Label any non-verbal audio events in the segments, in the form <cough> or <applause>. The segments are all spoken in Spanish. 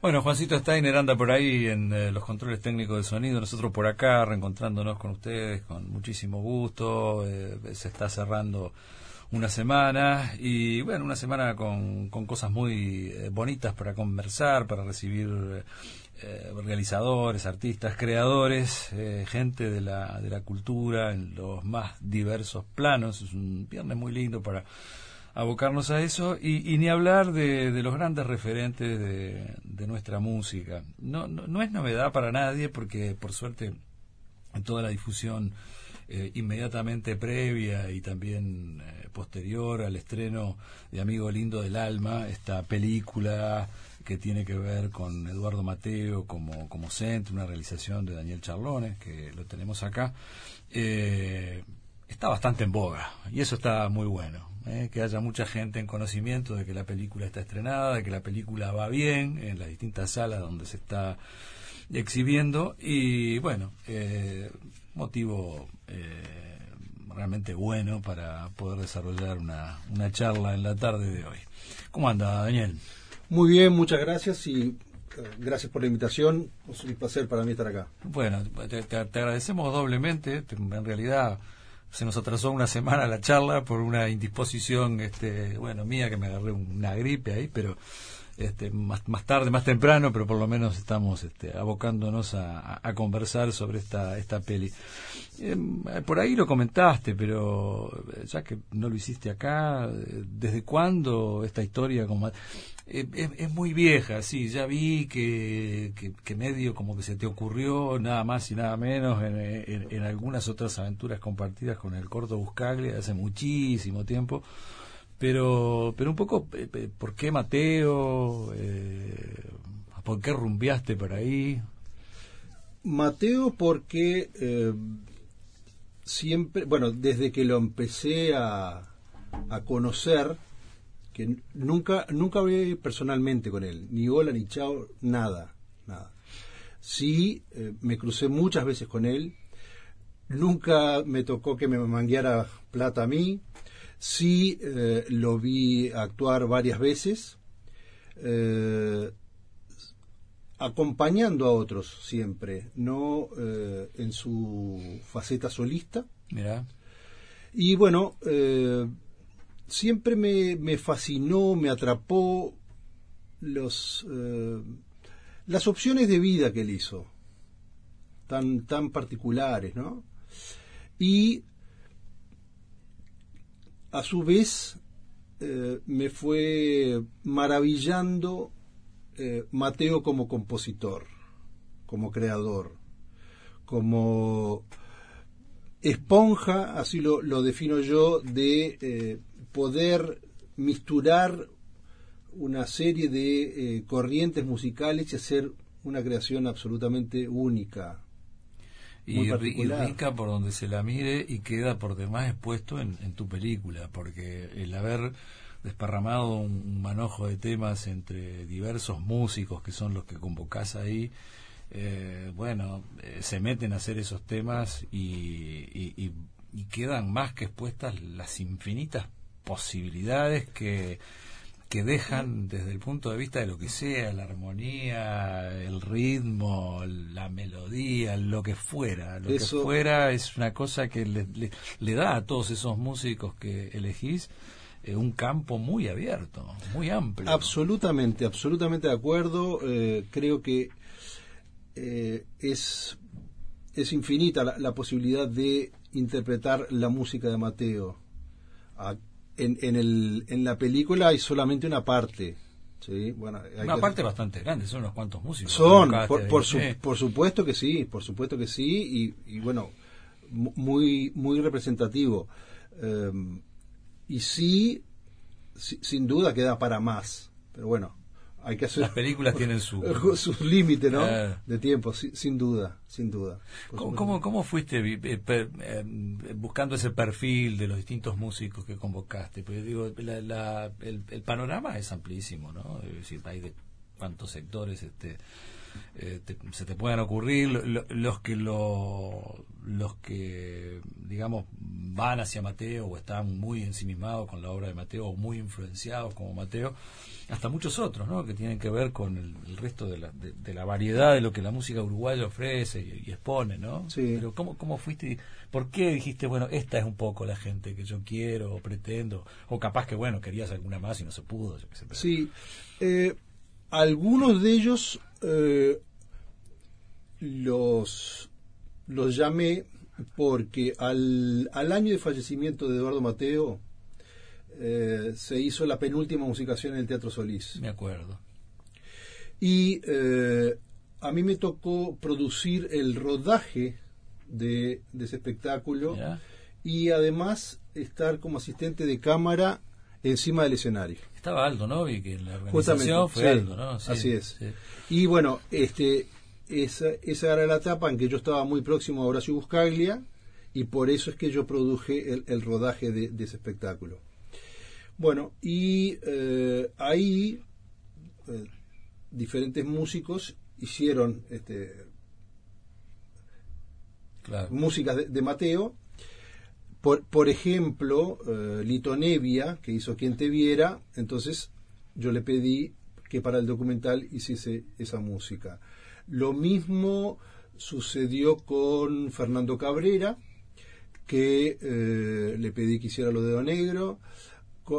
Bueno, Juancito Steiner anda por ahí en eh, los controles técnicos de sonido, nosotros por acá reencontrándonos con ustedes con muchísimo gusto, eh, se está cerrando una semana y bueno, una semana con, con cosas muy eh, bonitas para conversar, para recibir realizadores, artistas, creadores, gente de la, de la cultura en los más diversos planos, es un viernes muy lindo para abocarnos a eso y, ni hablar de, los grandes referentes de, nuestra música. No, no, es novedad para nadie porque por suerte en toda la difusión eh, inmediatamente previa y también eh, posterior al estreno de Amigo Lindo del Alma, esta película que tiene que ver con Eduardo Mateo como, como centro, una realización de Daniel Charlones, que lo tenemos acá, eh, está bastante en boga y eso está muy bueno. ¿Eh? que haya mucha gente en conocimiento de que la película está estrenada, de que la película va bien en las distintas salas donde se está exhibiendo y bueno, eh, motivo eh, realmente bueno para poder desarrollar una, una charla en la tarde de hoy. ¿Cómo anda, Daniel? Muy bien, muchas gracias y gracias por la invitación. Es un placer para mí estar acá. Bueno, te agradecemos doblemente. En realidad se nos atrasó una semana la charla por una indisposición este bueno mía que me agarré una gripe ahí pero este más, más tarde más temprano pero por lo menos estamos este, abocándonos a, conversar sobre esta esta peli. Em, por ahí lo comentaste pero ya que no lo hiciste acá desde cuándo esta historia con es, muy vieja, sí, ya vi que, que, medio como que se te ocurrió nada más y nada menos en, algunas otras aventuras compartidas con el corto Buscaglia hace muchísimo tiempo, pero, pero un poco, eh, eh, ¿por qué Mateo? Eh, ¿Por qué rumbeaste por ahí? Mateo porque siempre, bueno, desde que lo empecé a, a conocer, que nunca, nunca hablé personalmente con él, ni hola, ni chao, nada, nada. Sí, me crucé muchas veces con él, nunca me tocó que me mangueara plata a mí, sí eh, lo vi actuar varias veces, eh, acompañando a otros siempre, no en su faceta solista. Mira. Y bueno, siempre me, me fascinó, me atrapó los, eh, las opciones de vida que él hizo, tan, tan particulares, ¿no? Y a su vez eh, me fue maravillando eh, Mateo como compositor, como creador, como esponja, así lo, defino yo, de poder misturar una serie de eh, corrientes musicales y hacer una creación absolutamente única. Y, rica por donde se la mire y queda por demás expuesto en, tu película, porque el haber desparramado un, manojo de temas entre diversos músicos que son los que convocás ahí, eh, bueno, eh, se meten a hacer esos temas y, y quedan más que expuestas las infinitas posibilidades que, que dejan desde el punto de vista de lo que sea, la armonía, el ritmo, la melodía, lo que fuera. Lo que fuera es una cosa que le, le, da a todos esos músicos que elegís eh, un campo muy abierto, muy amplio. Absolutamente, absolutamente de acuerdo. Eh, creo que eh, es, es infinita la, la, posibilidad de interpretar la música de Mateo. A, en, en, el, en la película hay solamente una parte. ¿sí? Bueno, una parte bastante grande, son unos cuantos músicos. Son, por, por, por, supuesto que sí, por supuesto que sí, y, y bueno, muy, muy representativo. Em, y sí, sin duda queda para más, pero bueno, hay que hacer las películas tienen su <laughs> sus límites no de tiempo sin duda sin duda. ¿Cómo, cómo, fuiste eh, eh, buscando ese perfil de los distintos músicos que convocaste pues digo el, panorama es amplísimo no es decir hay de cuántos sectores este eh, se te puedan ocurrir, los que lo, los que, digamos, van hacia Mateo o están muy ensimismados con la obra de Mateo o muy influenciados como Mateo, hasta muchos otros, ¿no? Que tienen que ver con el, resto de la, de, la, variedad de lo que la música uruguaya ofrece y, expone, ¿no? Sí. Pero ¿cómo, ¿cómo fuiste? ¿Por qué dijiste, bueno, esta es un poco la gente que yo quiero o pretendo? O capaz que, bueno, querías alguna más y no se pudo. Sí. Eh, algunos de ellos eh, los, los llamé porque al, al año de fallecimiento de Eduardo Mateo eh, se hizo la penúltima musicación en el Teatro Solís. Me acuerdo. Y eh, a mí me tocó producir el rodaje de, ese espectáculo y además estar como asistente de cámara encima del escenario. Estaba Aldo, ¿no? Y que la organización fue Aldo, ¿no? así es. Y bueno, este esa, esa era la etapa en que yo estaba muy próximo a Horacio Buscaglia y por eso es que yo produje el, rodaje de, ese espectáculo. Bueno, y eh, ahí eh, diferentes músicos hicieron este, músicas de, Mateo. Por, por ejemplo, eh, Lito Nevia, que hizo Quien te viera, entonces yo le pedí que para el documental hiciese esa música. Lo mismo sucedió con Fernando Cabrera, que eh, le pedí que hiciera lo de Dedo Negro.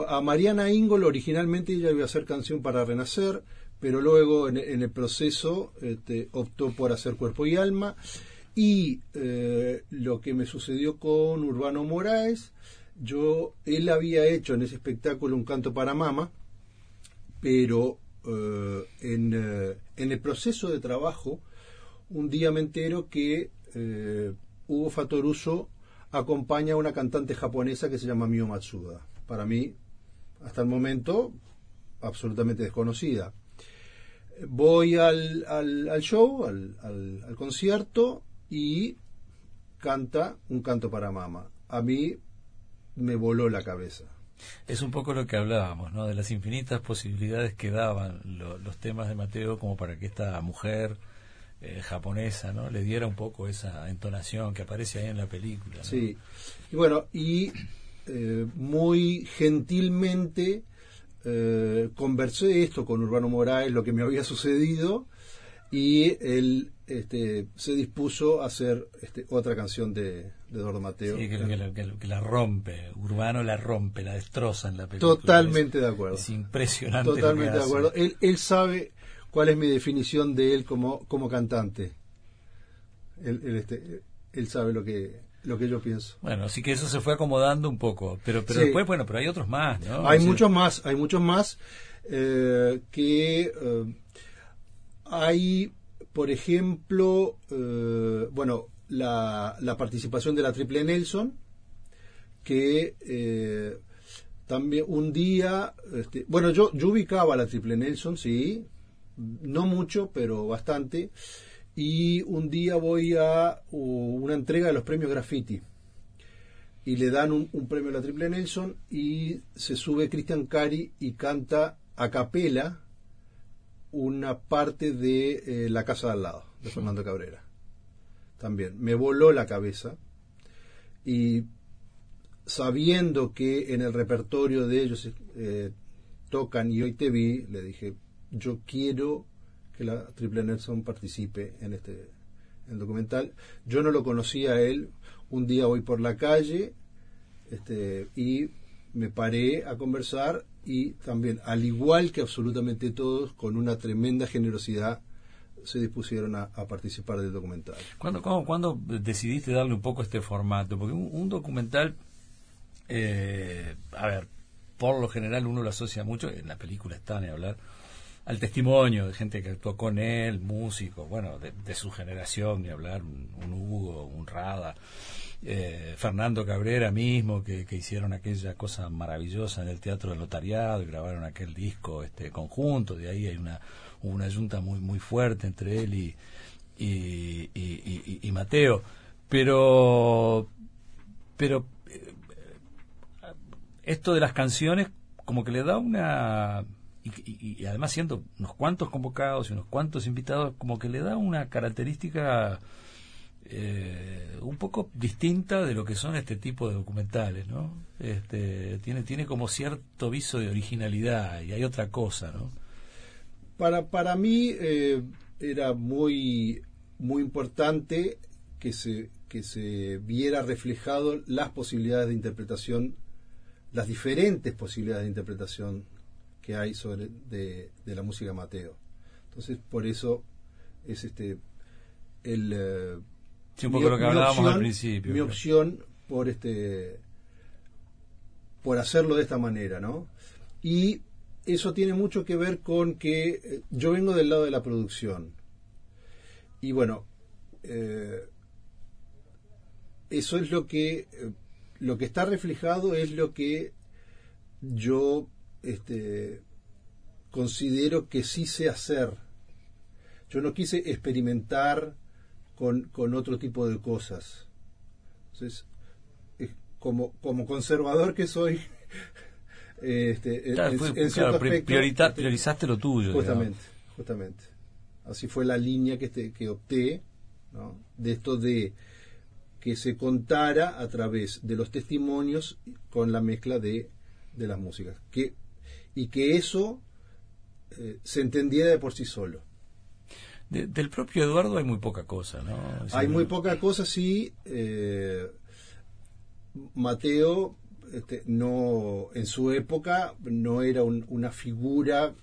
A Mariana Ingol originalmente ella iba a hacer canción para Renacer, pero luego en, el proceso este, optó por hacer Cuerpo y Alma. Y eh, lo que me sucedió con Urbano Moraes, yo, él había hecho en ese espectáculo un canto para mama, pero eh, en, eh, en, el proceso de trabajo, un día me entero que Hugo Fatoruso acompaña a una cantante japonesa que se llama Mio Matsuda. Para mí, hasta el momento, absolutamente desconocida. Voy al, al, show, al, al concierto, y canta un canto para mama. A mí me voló la cabeza es un poco lo que hablábamos, ¿no? De las infinitas posibilidades que daban los temas de Mateo como para que esta mujer eh, japonesa, ¿no? Le diera un poco esa entonación que aparece ahí en la película. Sí. Y bueno, y eh, muy gentilmente eh, conversé esto con Urbano Morales, lo que me había sucedido, y él este, se dispuso a hacer este, otra canción de, Eduardo Mateo. Sí, que, la rompe, Urbano la rompe, la destroza en la película. Totalmente de acuerdo. Es impresionante. Totalmente de acuerdo. Él, él sabe cuál es mi definición de él como, como cantante. Él, este, él sabe lo que, lo que yo pienso. Bueno, así que eso se fue acomodando un poco, pero pero después, bueno, pero hay otros más, ¿no? Hay muchos más, hay muchos más eh, que eh, hay por ejemplo, eh, bueno, la, participación de la Triple Nelson, que eh, también un día, este, bueno, yo, yo ubicaba la Triple Nelson, sí, no mucho, pero bastante, y un día voy a una entrega de los premios Graffiti y le dan un, un, premio a la Triple Nelson y se sube Cristian Cari y canta a capela una parte de eh, La Casa de al lado, de Fernando Cabrera. También. Me voló la cabeza. Y sabiendo que en el repertorio de ellos eh, tocan y hoy te vi, le dije, yo quiero que la Triple Nelson participe en este el documental. Yo no lo conocía a él. Un día voy por la calle este, y me paré a conversar y también, al igual que absolutamente todos, con una tremenda generosidad, se dispusieron a, participar del documental. ¿Cuándo, cómo, decidiste darle un poco este formato? Porque un, documental, eh, a ver, por lo general uno lo asocia mucho, en la película está ni hablar, al testimonio de gente que actuó con él, músicos, bueno, de, su generación, ni hablar, un Hugo, un Rada eh, Fernando Cabrera mismo, que, hicieron aquella cosa maravillosa en el Teatro del Notariado y grabaron aquel disco este conjunto, de ahí hay una, una yunta muy, muy fuerte entre él y, y, Mateo. Pero, pero eh, esto de las canciones como que le da una y, además siendo unos cuantos convocados y unos cuantos invitados, como que le da una característica eh, un poco distinta de lo que son este tipo de documentales, ¿no? Este, tiene, tiene como cierto viso de originalidad y hay otra cosa, ¿no? Para, para mí eh, era muy, muy importante que se, que se viera reflejado las posibilidades de interpretación, las diferentes posibilidades de interpretación que hay sobre de, la música Mateo. Entonces, por eso es este el eh, un poco lo que hablábamos al principio. Mi opción por este por hacerlo de esta manera, ¿no? Y eso tiene mucho que ver con que eh, yo vengo del lado de la producción. Y bueno, eh, eso es lo que lo que está reflejado es lo que yo este, considero que sí sé hacer. Yo no quise experimentar con, con otro tipo de cosas. Entonces, como, como conservador que soy, <laughs> este, en, priorizaste lo tuyo. Justamente, justamente. Así fue la línea que, este, que opté, de esto de que se contara a través de los testimonios con la mezcla de, de las músicas. Que y que eso eh, se entendiera de por sí solo. Del propio Eduardo hay muy poca cosa, ¿no? hay muy poca cosa, sí. Eh, Mateo, este, no, en su época, no era una figura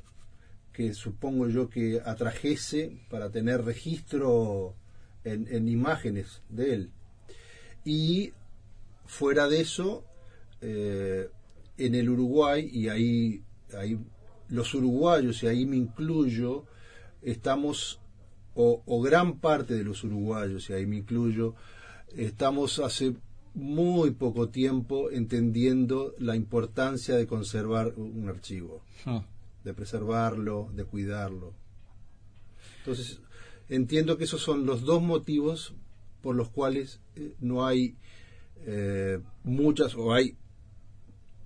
que supongo yo que atrajese para tener registro en, imágenes de él. Y fuera de eso, eh, en el Uruguay, y ahí ahí los uruguayos, y ahí me incluyo, estamos, o, gran parte de los uruguayos, y ahí me incluyo, estamos hace muy poco tiempo entendiendo la importancia de conservar un archivo, ah. de preservarlo, de cuidarlo. Entonces, entiendo que esos son los dos motivos por los cuales eh, no hay eh, muchas, o hay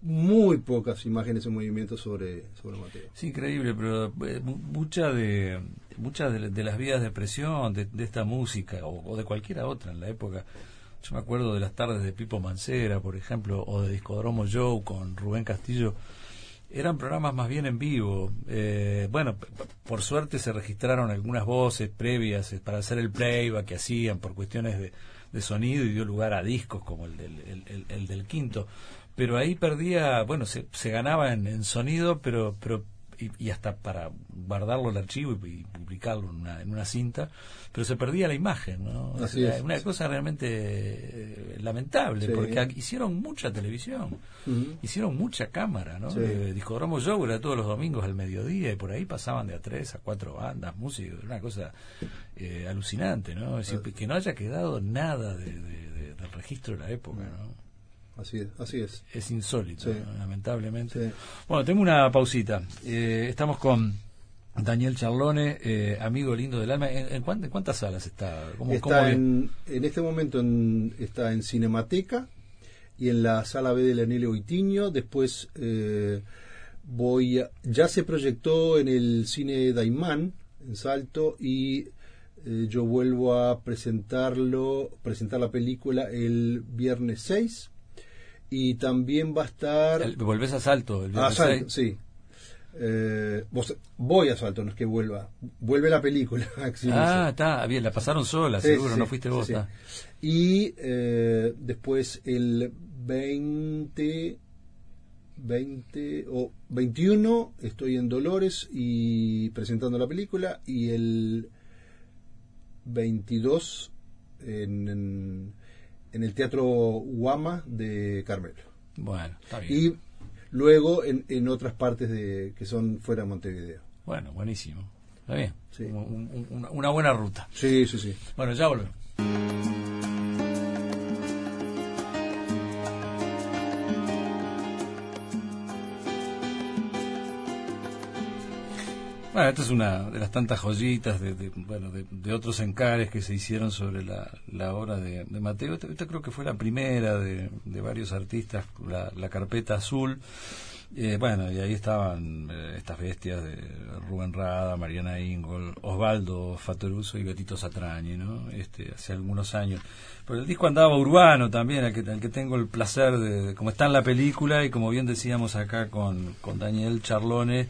muy pocas imágenes en movimiento sobre, sobre Mateo. Es increíble, pero eh, muchas de, muchas de, las vías de expresión de, esta música o, de cualquiera otra en la época, yo me acuerdo de las tardes de Pipo Mancera, por ejemplo, o de Discodromo Joe con Rubén Castillo, eran programas más bien en vivo. Eh, bueno, por suerte se registraron algunas voces previas eh, para hacer el playback que hacían por cuestiones de, sonido y dio lugar a discos como el del, el del quinto. Pero ahí perdía, bueno, se, se ganaba en, sonido, pero, pero y, hasta para guardarlo el archivo y, publicarlo en una, en una, cinta, pero se perdía la imagen, ¿no? Así es. Una cosa realmente eh, lamentable, porque hicieron mucha televisión, hicieron mucha cámara, ¿no? Sí. Eh, Discodromo Show era todos los domingos al mediodía y por ahí pasaban de a tres a cuatro bandas, músicos, una cosa eh, alucinante, ¿no? Es decir, que no haya quedado nada de, del registro de la época, ¿no? Así es, así es. Es insólito, lamentablemente. Bueno, tengo una pausita. Eh, estamos con Daniel Charlone, eh, amigo lindo del alma. ¿En, cuántas salas está? está en, en, este momento está en Cinemateca y en la sala B del Anilio Itiño. Después eh, voy ya se proyectó en el cine Daimán en Salto y yo vuelvo a presentarlo, presentar la película el viernes 6 y también va a estar... ¿Volvés a Salto? El a Salto, sí. Eh, voy a Salto, no es que vuelva. Vuelve la película. <laughs> ah, está, bien, la pasaron sola, seguro, no fuiste vos. y eh, después el 20, 20 o 21 estoy en Dolores y presentando la película y el 22 en en el Teatro Guama de Carmelo. Bueno, está bien. Y luego en, en otras partes de que son fuera de Montevideo. Bueno, buenísimo. Está bien. una buena ruta. Sí, sí, sí. Bueno, ya volvemos. Bueno, esta es una de las tantas joyitas de, bueno, de, otros encares que se hicieron sobre la, la obra de, Mateo. Esta, creo que fue la primera de, varios artistas, la, carpeta azul. Eh, bueno, y ahí estaban eh, estas bestias de Rubén Rada, Mariana Ingol, Osvaldo Fatoruso y Betito Satrañi, ¿no? Este, hace algunos años. Pero el disco andaba urbano también, al que, al que tengo el placer de, como está en la película y como bien decíamos acá con, con Daniel Charlone,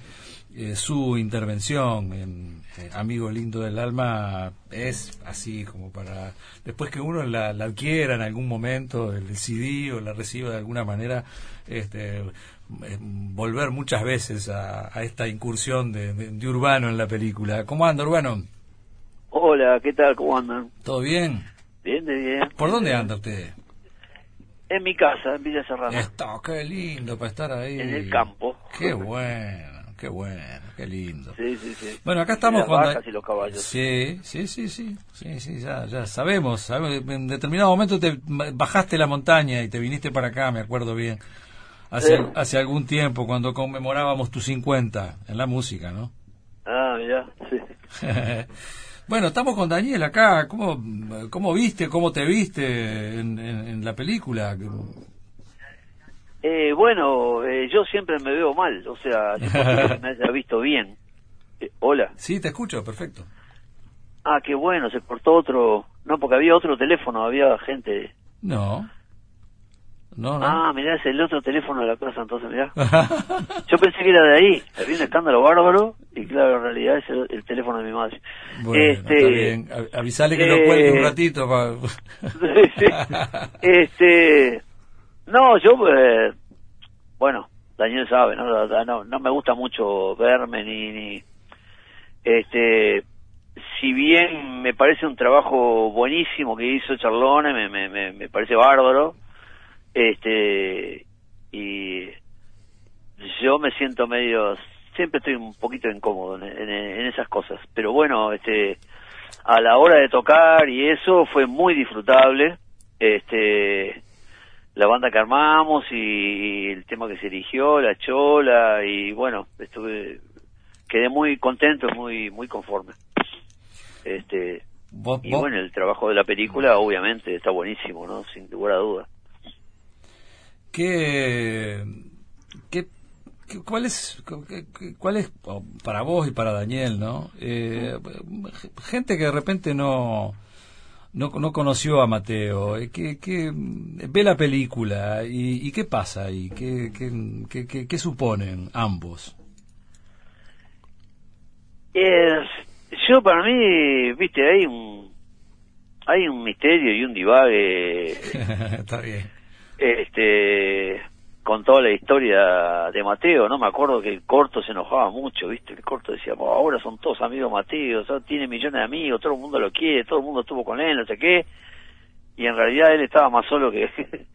eh, su intervención en eh, Amigo Lindo del Alma es así como para después que uno la, adquiera en algún momento el CD o la reciba de alguna manera este eh, volver muchas veces a, esta incursión de, de, Urbano en la película ¿cómo anda Urbano? Hola, ¿qué tal? ¿cómo andan? ¿todo bien? bien, de bien ¿por dónde anda usted? en mi casa, en Villa Serrano Esto, qué lindo para estar ahí en el campo qué bueno Qué bueno, qué lindo. Sí, sí, sí. Bueno, acá estamos con... los caballos. Sí, sí, sí, sí, sí, sí, ya, ya sabemos, En determinado momento te bajaste la montaña y te viniste para acá, me acuerdo bien. Hace, hace algún tiempo, cuando conmemorábamos tus 50 en la música, ¿no? Ah, ya, sí. <laughs> bueno, estamos con Daniel acá. ¿Cómo, cómo viste, cómo te viste en, en la película? Eh, bueno, eh, yo siempre me veo mal, o sea, <laughs> que me haya visto bien. Eh, hola. Sí, te escucho, perfecto. Ah, qué bueno, se cortó otro. No, porque había otro teléfono, había gente. No. No, no. Ah, mirá, es el otro teléfono de la casa, entonces, mirá. <laughs> Yo pensé que era de ahí. Había un escándalo bárbaro y, claro, en realidad es el, teléfono de mi madre. Bueno, este, está bien. Avisale que lo cuelgue un eh, ratito. <laughs> sí. Este. No, yo, eh, bueno, Daniel sabe, ¿no? ¿no? No me gusta mucho verme ni, ni. Este. Si bien me parece un trabajo buenísimo que hizo Charlone, me, me, me, parece bárbaro. Este. Y. Yo me siento medio. Siempre estoy un poquito incómodo en, en esas cosas. Pero bueno, este. A la hora de tocar y eso fue muy disfrutable. Este la banda que armamos y, el tema que se eligió, la chola y bueno, estuve quedé muy contento, muy muy conforme. Este y bueno, el trabajo de la película obviamente está buenísimo, ¿no? Sin lugar a duda. ¿Qué, qué, cuál es cuál es para vos y para Daniel, ¿no? Eh, gente que de repente no no, no conoció a Mateo, eh, que, que ve la película y, qué pasa ahí, qué, qué, qué, suponen ambos. yo para mí, viste, hay un hay un misterio y un divague. <laughs> Está bien. Este, con toda la historia de Mateo, ¿no? Me acuerdo que el corto se enojaba mucho, ¿viste? El corto decía, ahora son todos amigos Mateo, tiene millones de amigos, todo el mundo lo quiere, todo el mundo estuvo con él, no sé qué. Y en realidad él estaba más solo que... <laughs>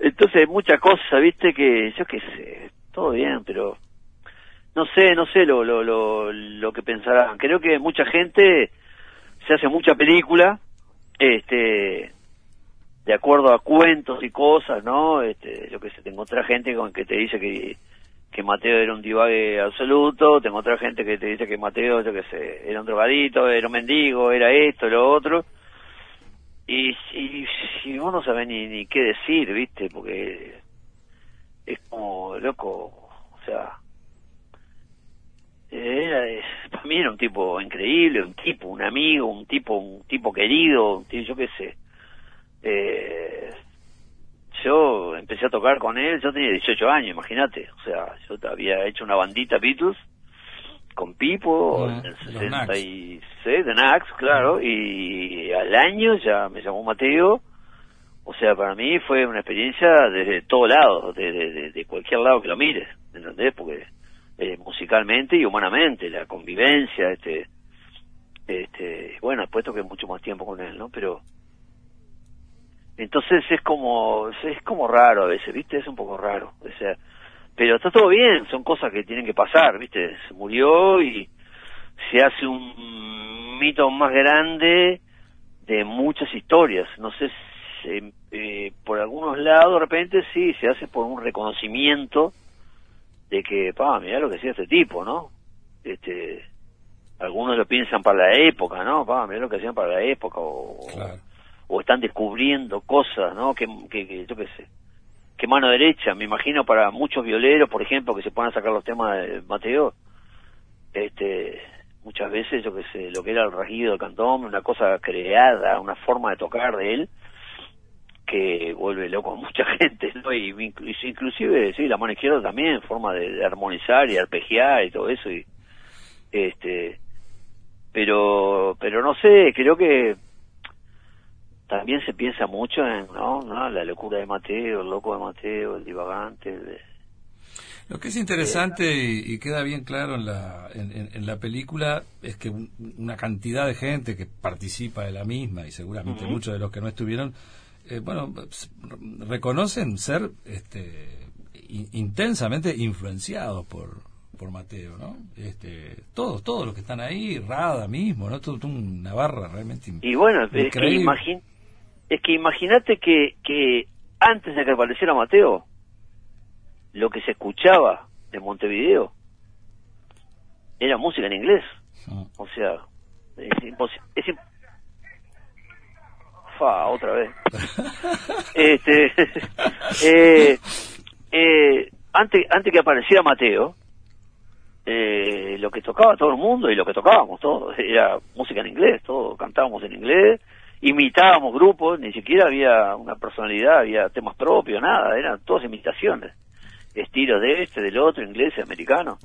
Entonces muchas cosas, ¿viste? Que yo qué sé, todo bien, pero... No sé, no sé lo, lo, lo, lo que pensarán. Creo que mucha gente se hace mucha película, este de acuerdo a cuentos y cosas, ¿no? Este, yo que sé, tengo otra gente con que te dice que, que Mateo era un divague absoluto, tengo otra gente que te dice que Mateo, yo que sé, era un drogadito, era un mendigo, era esto, lo otro. Y, y, y vos no sabés ni, ni qué decir, ¿viste? Porque es como, loco, o sea, era, para mí era un tipo increíble, un tipo, un amigo, un tipo, un tipo querido, yo qué sé eh, yo empecé a tocar con él, yo tenía 18 años, imagínate, o sea, yo había hecho una bandita Beatles con Pipo en el 66 de Nax, claro, y al año ya me llamó Mateo, o sea, para mí fue una experiencia desde todo lado, de, de, cualquier lado que lo mires, ¿entendés? Porque eh, musicalmente y humanamente, la convivencia, este, este, bueno, después toqué mucho más tiempo con él, ¿no? Pero entonces es como, es como raro a veces, ¿viste? Es un poco raro. O sea, pero está todo bien, son cosas que tienen que pasar, ¿viste? Se murió y se hace un mito más grande de muchas historias. No sé, eh, por algunos lados de repente sí, se hace por un reconocimiento de que, pa, mira lo que hacía este tipo, ¿no? Este, algunos lo piensan para la época, ¿no? Pa, mira lo que hacían para la época o o están descubriendo cosas, ¿no? Que, que, yo qué sé, que mano derecha. Me imagino para muchos violeros, por ejemplo, que se puedan sacar los temas de Mateo, este, muchas veces, yo que sé, lo que era el rasguido del cantón, una cosa creada, una forma de tocar de él, que vuelve loco a mucha <laughs> gente, ¿no? Y inclusive, sí, la mano izquierda también, forma de, de armonizar y arpegiar y todo eso, y este pero pero no sé creo que también se piensa mucho en ¿no? ¿no? la locura de Mateo el loco de Mateo el divagante lo que es interesante y, queda bien claro en la en, la película es que una cantidad de gente que participa de la misma y seguramente muchos de los que no estuvieron eh, bueno reconocen ser este intensamente influenciados por por Mateo, ¿no? Este, todos, todos los que están ahí, Rada mismo, ¿no? Todo, una barra realmente Y bueno, es que, imagín, es que imagínate que, que antes de que apareciera Mateo, lo que se escuchaba de Montevideo era música en inglés. Ah. O sea, es imposible. Fa, otra vez. <laughs> este, <laughs> eh, eh, antes, antes que apareciera Mateo, eh, lo que tocaba todo el mundo y lo que tocábamos todos era música en inglés, todo cantábamos en inglés, imitábamos grupos, ni siquiera había una personalidad, había temas propios, nada, eran todas imitaciones, estilos de este, del otro, inglés, americano,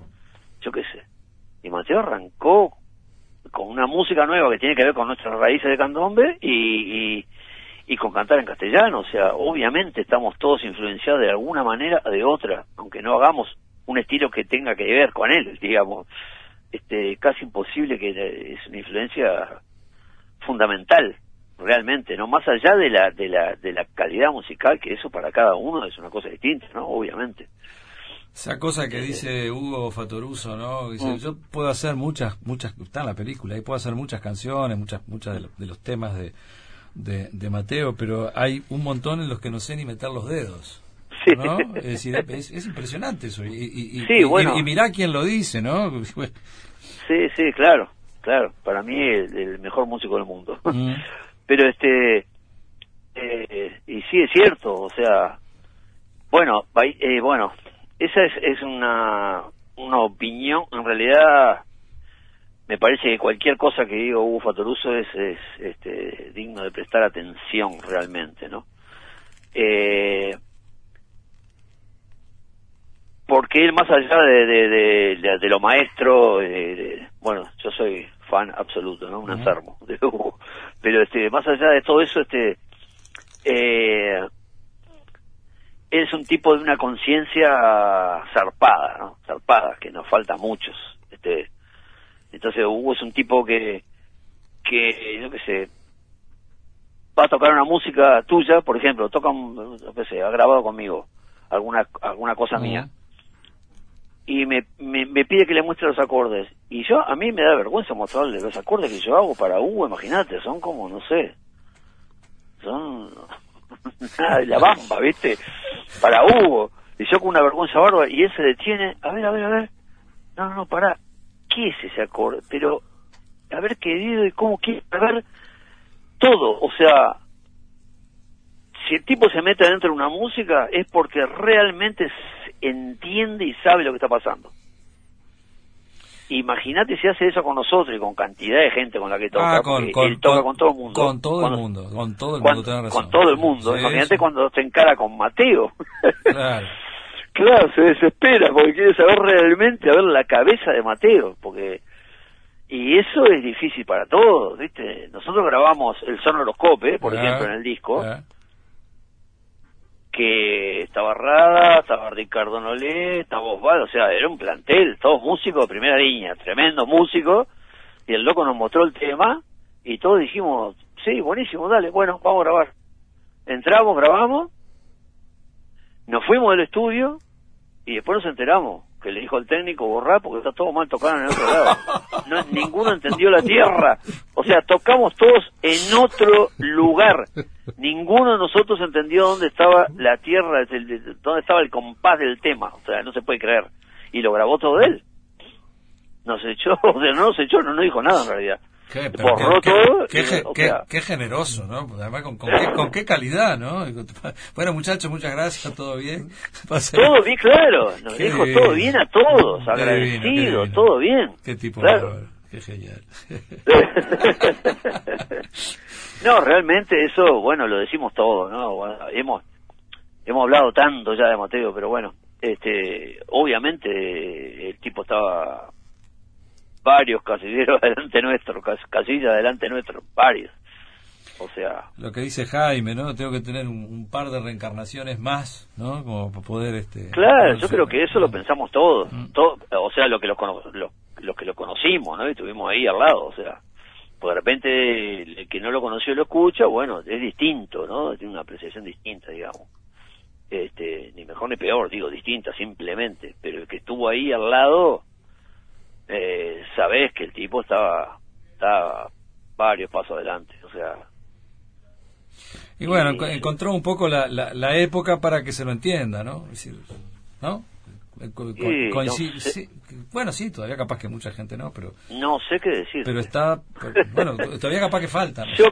yo qué sé. Y Mateo arrancó con una música nueva que tiene que ver con nuestras raíces de candombe y, y, y con cantar en castellano, o sea, obviamente estamos todos influenciados de alguna manera o de otra, aunque no hagamos un estilo que tenga que ver con él, digamos. Este, casi imposible que es una influencia fundamental realmente no más allá de la de la de la calidad musical que eso para cada uno es una cosa distinta no obviamente esa cosa que dice Hugo Fatoruso, ¿no? Dice, mm. yo puedo hacer muchas, muchas, está en la película, y puedo hacer muchas canciones, muchas, muchas de, los temas de, de, de, Mateo, pero hay un montón en los que no sé ni meter los dedos. ¿no? Es, decir, es, impresionante eso. Y, y, sí, bueno. y, mirá quién lo dice, ¿no? sí, sí, claro, claro. Para mí el mejor músico del mundo. Mm. Pero este, eh, y sí es cierto, o sea, bueno, eh, bueno, esa es, es una, una opinión, en realidad me parece que cualquier cosa que diga Hugo Fatoruso es, es este, digno de prestar atención realmente, ¿no? Eh, porque él más allá de, de, de, lo maestro, bueno, yo soy fan absoluto, ¿no? Un enfermo <laughs> de Hugo. Pero este, más allá de todo eso, este, eh, es un tipo de una conciencia zarpada, ¿no? Zarpada, que nos falta muchos. Este, entonces Hugo es un tipo que, que, yo qué sé, va a tocar una música tuya, por ejemplo, toca, un, qué sé, ha grabado conmigo alguna alguna cosa mía y me, me, pide que le muestre los acordes. Y yo, a mí me da vergüenza mostrarle los acordes que yo hago para Hugo, imagínate, son como, no sé, son <laughs> la bamba, ¿viste? Para Hugo. Y yo con una vergüenza bárbara, y él se detiene, a ver, a ver, a ver, no, no, para, ¿qué es ese acorde? Pero, a ver, querido, ¿y cómo quiere? A ver, todo, o sea, si el tipo se mete dentro de una música es porque realmente entiende y sabe lo que está pasando. Imagínate si hace eso con nosotros y con cantidad de gente con la que toca. Ah, con, con, toca con, todo el mundo. Con todo el mundo, con todo el mundo, Con todo el mundo. Imagínate cuando se encara con Mateo. <laughs> Claro. claro, se desespera porque quiere saber realmente, a ver la cabeza de Mateo, porque... Y eso es difícil para todos, ¿viste? Nosotros grabamos el sonoroscope, por ejemplo, en el disco que estaba Rada, estaba Ricardo Nolé, estaba Osvaldo, o sea, era un plantel, todos músicos de primera línea, tremendo músico, y el loco nos mostró el tema, y todos dijimos, sí, buenísimo, dale, bueno, vamos a grabar. Entramos, grabamos, nos fuimos del estudio, y después nos enteramos que le dijo al técnico borrar porque está todo mal tocado en el otro lado. No, ninguno entendió la tierra. O sea, tocamos todos en otro lugar. Ninguno de nosotros entendió dónde estaba la tierra, dónde estaba el compás del tema. O sea, no se puede creer. Y lo grabó todo él. Nos echó, <laughs> o sea, no nos echó, no nos dijo nada en realidad. Qué, pero borró qué- todo. qué- y, qué- o qué- sea, qué generoso, ¿no? Pues Además, con, con qué, con qué calidad, ¿no? <laughs> Bueno, muchachos, muchas gracias, todo bien. <laughs> Pase- todo bien, claro. Nos dijo todo bien a todos, agradecido, divino. todo bien. Qué tipo Claro. bárbaro, qué genial. <laughs> no, realmente eso, bueno, lo decimos todo, ¿no? Bueno, hemos hemos hablado tanto ya de Mateo, pero bueno, este, obviamente el tipo estaba varios casilleros <laughs> delante nuestro, cas- casillas delante nuestro, varios. O sea, Lo que dice Jaime, ¿no? Tengo que tener un, un par de reencarnaciones más, ¿no? Como para poder, este... claro, yo creo que eso lo pensamos todos, Mm. todo, o sea, lo que los, lo- los que lo conocimos, ¿no? Y estuvimos ahí al lado, o sea, pues de repente el que no lo conoció y lo escucha, bueno, es distinto, ¿no? Tiene una apreciación distinta, digamos. Este, ni mejor ni peor, digo, distinta simplemente, pero el que estuvo ahí al lado, eh, sabés que el tipo estaba, estaba varios pasos adelante, o sea, Y bueno, Y- encontró un poco la, la, la época para que se lo entienda, ¿no? Es decir, ¿no? Eh, co- Sí, coinci- no sé. sí, bueno, sí, todavía capaz que mucha gente no, pero no sé qué decir. pero está, bueno, <laughs> todavía capaz que falta. ¿no? Yo,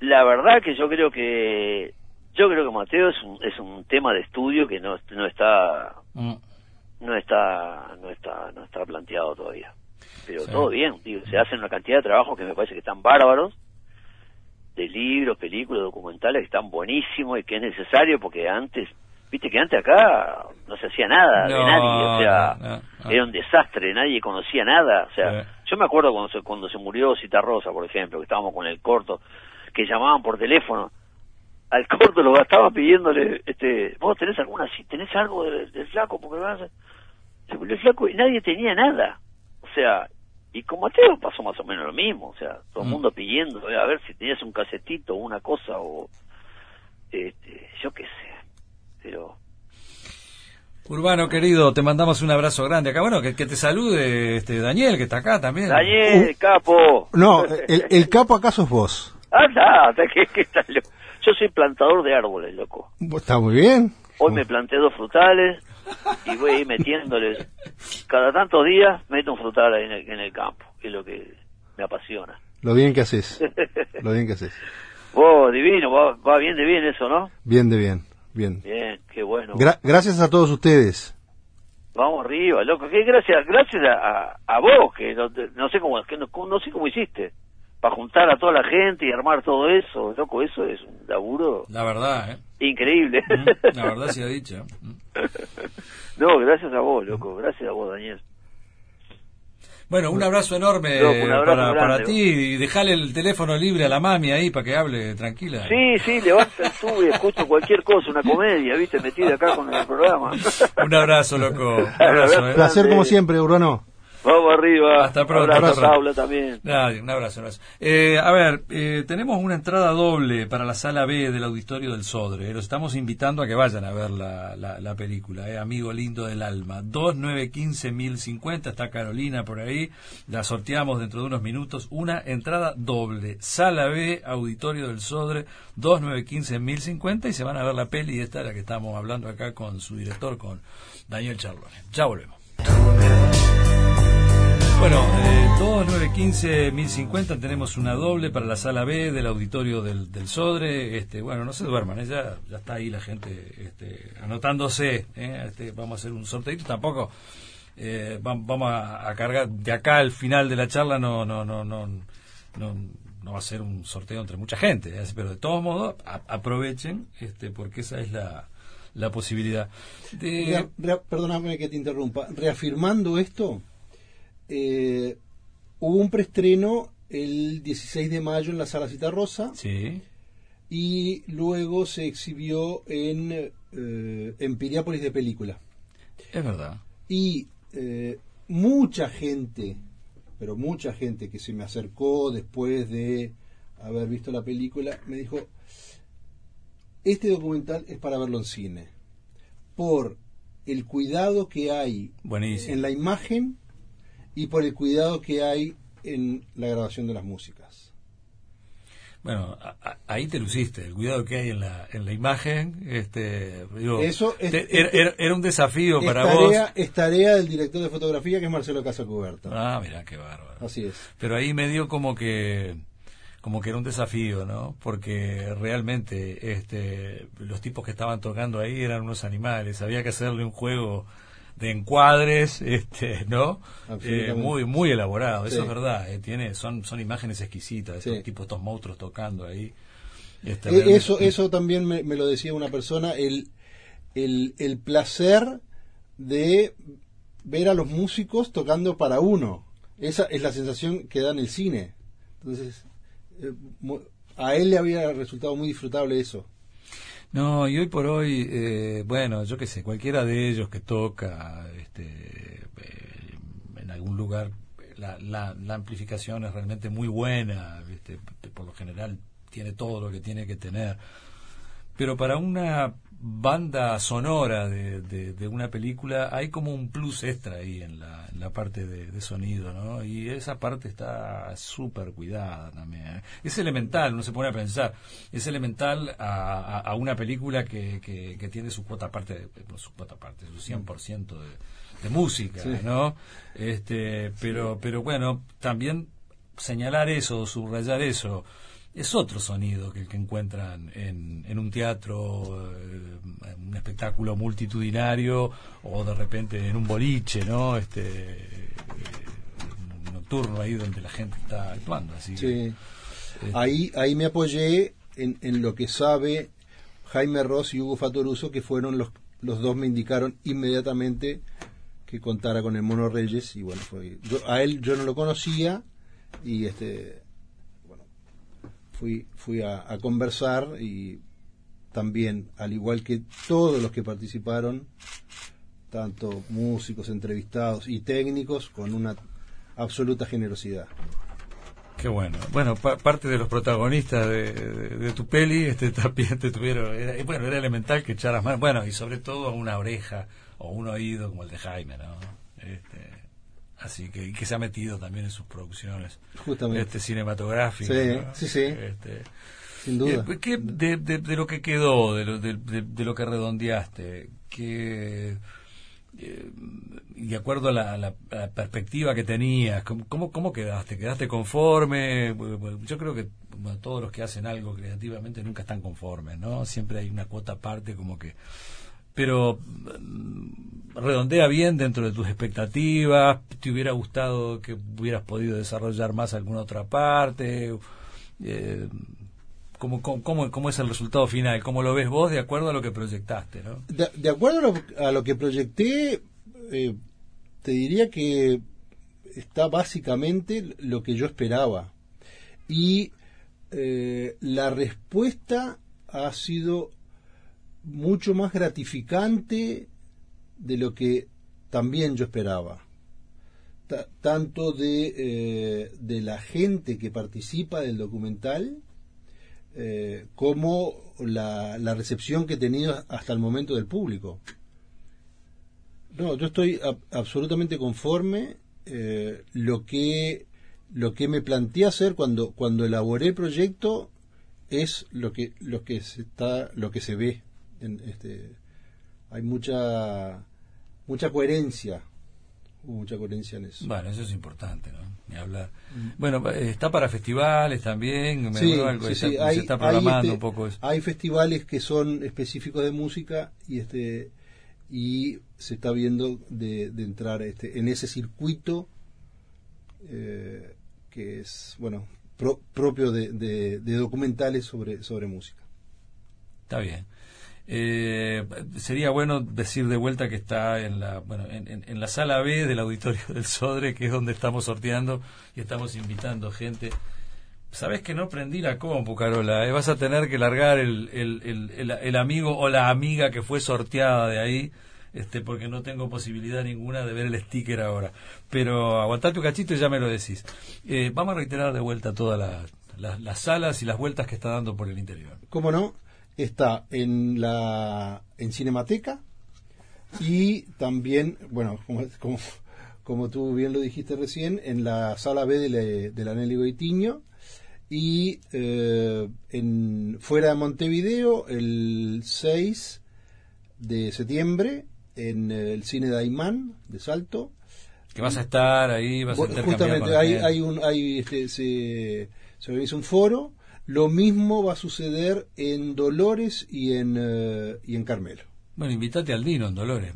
la verdad que yo creo que yo creo que Mateo es un, es un tema de estudio que no, no está Mm. no está no está no está planteado todavía. Pero Sí. todo bien, digo, se hacen una cantidad de trabajos que me parece que están bárbaros, de libros, películas, documentales que están buenísimos y que es necesario porque antes, viste que antes acá no se hacía nada de nadie, o sea, no, no. era un desastre, nadie conocía nada, o sea, Sí. yo me acuerdo cuando se, cuando se murió Citarrosa, por ejemplo, que estábamos con el corto, que llamaban por teléfono, al corto lo estaban pidiéndole, este, vos tenés alguna, tenés algo del, del flaco, porque vas a... Se murió el flaco y nadie tenía nada, o sea, y con Mateo pasó más o menos lo mismo, o sea, todo el Mm. mundo pidiendo, eh, a ver si tenías un casetito o una cosa, o, este, yo qué sé, pero... Urbano querido, te mandamos un abrazo grande acá. Bueno, que, que te salude este Daniel, que está acá también. Daniel, capo. No, el, el capo acaso es vos. Anda, hasta que, que está loco. Yo soy plantador de árboles, loco. Está muy bien. Hoy me planté dos frutales <laughs> y voy a ir metiéndoles. Cada tantos días meto un frutal ahí en el, en el campo, que es lo que me apasiona. Lo bien que haces. <laughs> Lo bien que haces. Vos, divino, va, va bien de bien eso, ¿no? Bien de bien. Bien. Bien, qué bueno. Gra- gracias a todos ustedes. Vamos arriba, loco. Que gracias, gracias a, a, a vos, que no, te- no sé cómo, que no, no sé cómo hiciste. Para juntar a toda la gente y armar todo eso, loco, eso es un laburo La verdad, ¿eh? increíble. Mm, La verdad se ha dicho. Mm. <laughs> No, gracias a vos, loco. Gracias a vos, Daniel. Bueno, un abrazo enorme Loco, un abrazo para, ti y dejale el teléfono libre a la mami ahí para que hable tranquila. Sí, sí, levanta el tubo y escucho cualquier cosa, una comedia, viste, metida acá con el programa. <laughs> Un abrazo, loco. Un <laughs> abrazo, ¿eh? Placer como siempre, Urbano. Vamos arriba. Hasta pronto, Abrazo hasta pronto. Paula también. Nadie, un abrazo, un abrazo. Eh, a ver, eh, tenemos una entrada doble para la sala B del Auditorio del Sodre. Eh, Los estamos invitando a que vayan a ver la, la, la película, eh, Amigo Lindo del Alma. 2915-1050, está Carolina por ahí. La sorteamos dentro de unos minutos. Una entrada doble. Sala B, Auditorio del Sodre, 2915-1050 y se van a ver la peli esta de la que estamos hablando acá con su director, con Daniel Charlone. Ya volvemos. Bueno, eh, 2915-1050 tenemos una doble para la sala B del auditorio del, del Sodre. Este, bueno, no se duerman, eh, ya, ya está ahí la gente este, anotándose. eh, este, vamos a hacer un sorteito. Tampoco eh, vam- vamos a, cargar de acá al final de la charla. No, no, no, no, no, va a ser un sorteo entre mucha gente. eh, pero de todos modos, aprovechen este, porque esa es la, la posibilidad. De, perdóname que te interrumpa. Reafirmando esto, eh, hubo un preestreno el 16 de mayo en la Sala Cita Rosa sí, y luego se exhibió en, eh, en Piriápolis de Película. es verdad. Y eh, mucha gente, pero mucha gente que se me acercó después de haber visto la película, me dijo, este documental es para verlo en cine, por el cuidado que hay Buenísimo. en la imagen y por el cuidado que hay en la grabación de las músicas. Bueno, ahí te luciste, el cuidado que hay en la, en la imagen. Este, Eso era, un desafío para tarea, vos. Es tarea del director de fotografía que es Marcelo Casacuberta. Ah, mira, qué bárbaro. Así es. Pero ahí me dio como que como que era un desafío, ¿no? Porque realmente este, los tipos que estaban tocando ahí eran unos animales, había que hacerle un juego de encuadres, <laughs> este, ¿no? Eh, muy muy elaborado, eso es verdad. Eh, tiene son son imágenes exquisitas, estos tipos, estos monstruos tocando ahí. Este, eh, eso eso también me, lo decía una persona, el, el, el placer de ver a los músicos tocando para uno. Esa es la sensación que da en el cine. Entonces, a él le había resultado muy disfrutable eso. No, y hoy por hoy, eh, bueno, yo qué sé, cualquiera de ellos que toca este, eh, en algún lugar, la, la, amplificación es realmente muy buena, por lo general tiene todo lo que tiene que tener. Pero para una banda sonora de, de, una película hay como un plus extra ahí en la, en la parte de, sonido, ¿no? Y esa parte está súper cuidada también. ¿eh? Es elemental, no se pone a pensar, es elemental a, a, una película que, que, tiene su cuota parte, su cuota parte, su 100% de, de música, ¿no? Este, pero, pero bueno, también señalar eso, subrayar eso, es otro sonido que el que encuentran en, en un teatro, eh, en un espectáculo multitudinario o de repente en un boliche, ¿no? Este eh, nocturno ahí donde la gente está actuando. Así sí. Eh, ahí, ahí me apoyé en, en lo que sabe Jaime Ross y Hugo Fatoruso, que fueron los, los dos me indicaron inmediatamente que contara con el Mono Reyes y bueno, fue, a él yo no lo conocía y este fui, fui a, conversar y también, al igual que todos los que participaron, tanto músicos, entrevistados y técnicos, con una absoluta generosidad. Qué bueno. Bueno, parte de los protagonistas de, tu peli este, <laughs> también tuvieron. bueno, era elemental que echaras más. Bueno, y sobre todo una oreja o un oído como el de Jaime, ¿no? Este, así que y que se ha metido también en sus producciones justamente. este cinematográficas sí sí sí. Este, sin duda. eh, ¿qué, de, de, lo que quedó de lo, de, de lo que redondeaste que eh, y de acuerdo a la, perspectiva que tenías ¿cómo, cómo quedaste quedaste conforme yo creo que todos los que hacen algo creativamente nunca están conformes no siempre hay una cuota aparte como que pero mm, redondea bien dentro de tus expectativas, te hubiera gustado que hubieras podido desarrollar más alguna otra parte, eh, ¿cómo, es el resultado final? ¿Cómo lo ves vos de acuerdo a lo que proyectaste? ¿no? De, acuerdo a lo, que proyecté, eh, te diría que está básicamente lo que yo esperaba. Y eh, la respuesta ha sido mucho más gratificante de lo que también yo esperaba. tanto de, eh, de, la gente que participa del documental eh, como la, la, recepción que he tenido hasta el momento del público. No, yo estoy absolutamente conforme. Eh, lo que lo que me planteé hacer cuando cuando elaboré el proyecto es lo que lo que se está lo que se ve este, hay mucha mucha coherencia mucha coherencia en eso. Bueno, eso es importante, ¿no? Ni hablar. Mm. Bueno, está para festivales también, me sí, algo, se, está programando este, un poco eso. Hay festivales que son específicos de música y este y se está viendo de, entrar este en ese circuito eh, que es bueno propio de, de documentales sobre sobre música. Está bien. Eh, sería bueno decir de vuelta que está en la, bueno, en, la sala B del auditorio del Sodre, que es donde estamos sorteando y estamos invitando gente. Sabes que no prendí la compu, Carola. Eh? Vas a tener que largar el, el, el, amigo o la amiga que fue sorteada de ahí, este, porque no tengo posibilidad ninguna de ver el sticker ahora. Pero aguantate un cachito y ya me lo decís. Eh, vamos a reiterar de vuelta todas las salas y las vueltas que está dando por el interior. ¿Cómo no? Está en la en Cinemateca y también, bueno, como, como, tú bien lo dijiste recién, en la sala B de la, Nelly Goitiño y eh, en, fuera de Montevideo el 6 de septiembre en el cine Daimán de Salto. Que vas a estar ahí, vas a Justamente, hay, hay, un, hay este, se, se organiza un foro. Lo mismo va a suceder en Dolores y en, eh, y en Carmelo. Bueno, invítate al Dino en Dolores.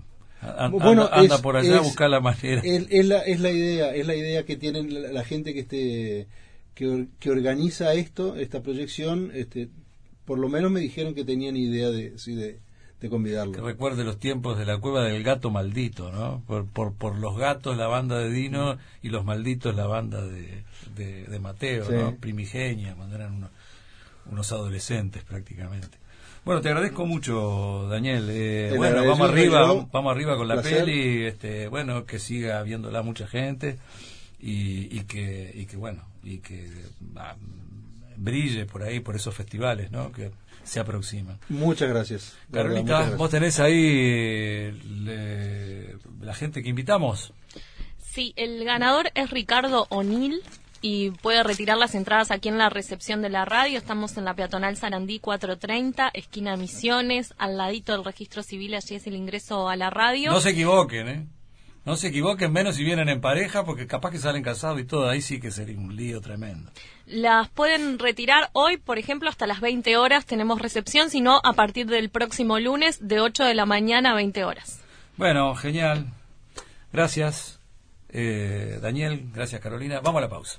bueno, anda, por allá a buscar la manera. Es, la, es la idea, es la idea que tienen la, gente que esté que, que, organiza esto, esta proyección, este, por lo menos me dijeron que tenían idea de, sí, de, de convidarlo. Que recuerde los tiempos de la cueva del gato maldito, ¿no? Por, por, por los gatos la banda de Dino y los malditos la banda de, de, Mateo, ¿no? Primigenia, cuando eran unos, adolescentes prácticamente. Bueno, te agradezco mucho, Daniel. Eh, bueno, vamos arriba, vamos arriba con la peli. Este, bueno, que siga viéndola mucha gente y, y que y que bueno y que ah, brille por ahí por esos festivales, ¿no? Que se aproxima. Muchas gracias. Carolita, vos tenés ahí la gente que invitamos. Sí, el ganador es Ricardo O'Neill y puede retirar las entradas aquí en la recepción de la radio. Estamos en la peatonal Sarandí 430, esquina Misiones, al ladito del registro civil, allí es el ingreso a la radio. No se equivoquen, ¿eh? No se equivoquen, menos si vienen en pareja, porque capaz que salen casados y todo, ahí sí que sería un lío tremendo. Las pueden retirar hoy, por ejemplo, hasta las 20 horas tenemos recepción, sino a partir del próximo lunes de 8 de la mañana a 20 horas. Bueno, genial. Gracias, eh, Daniel. Gracias, Carolina. Vamos a la pausa.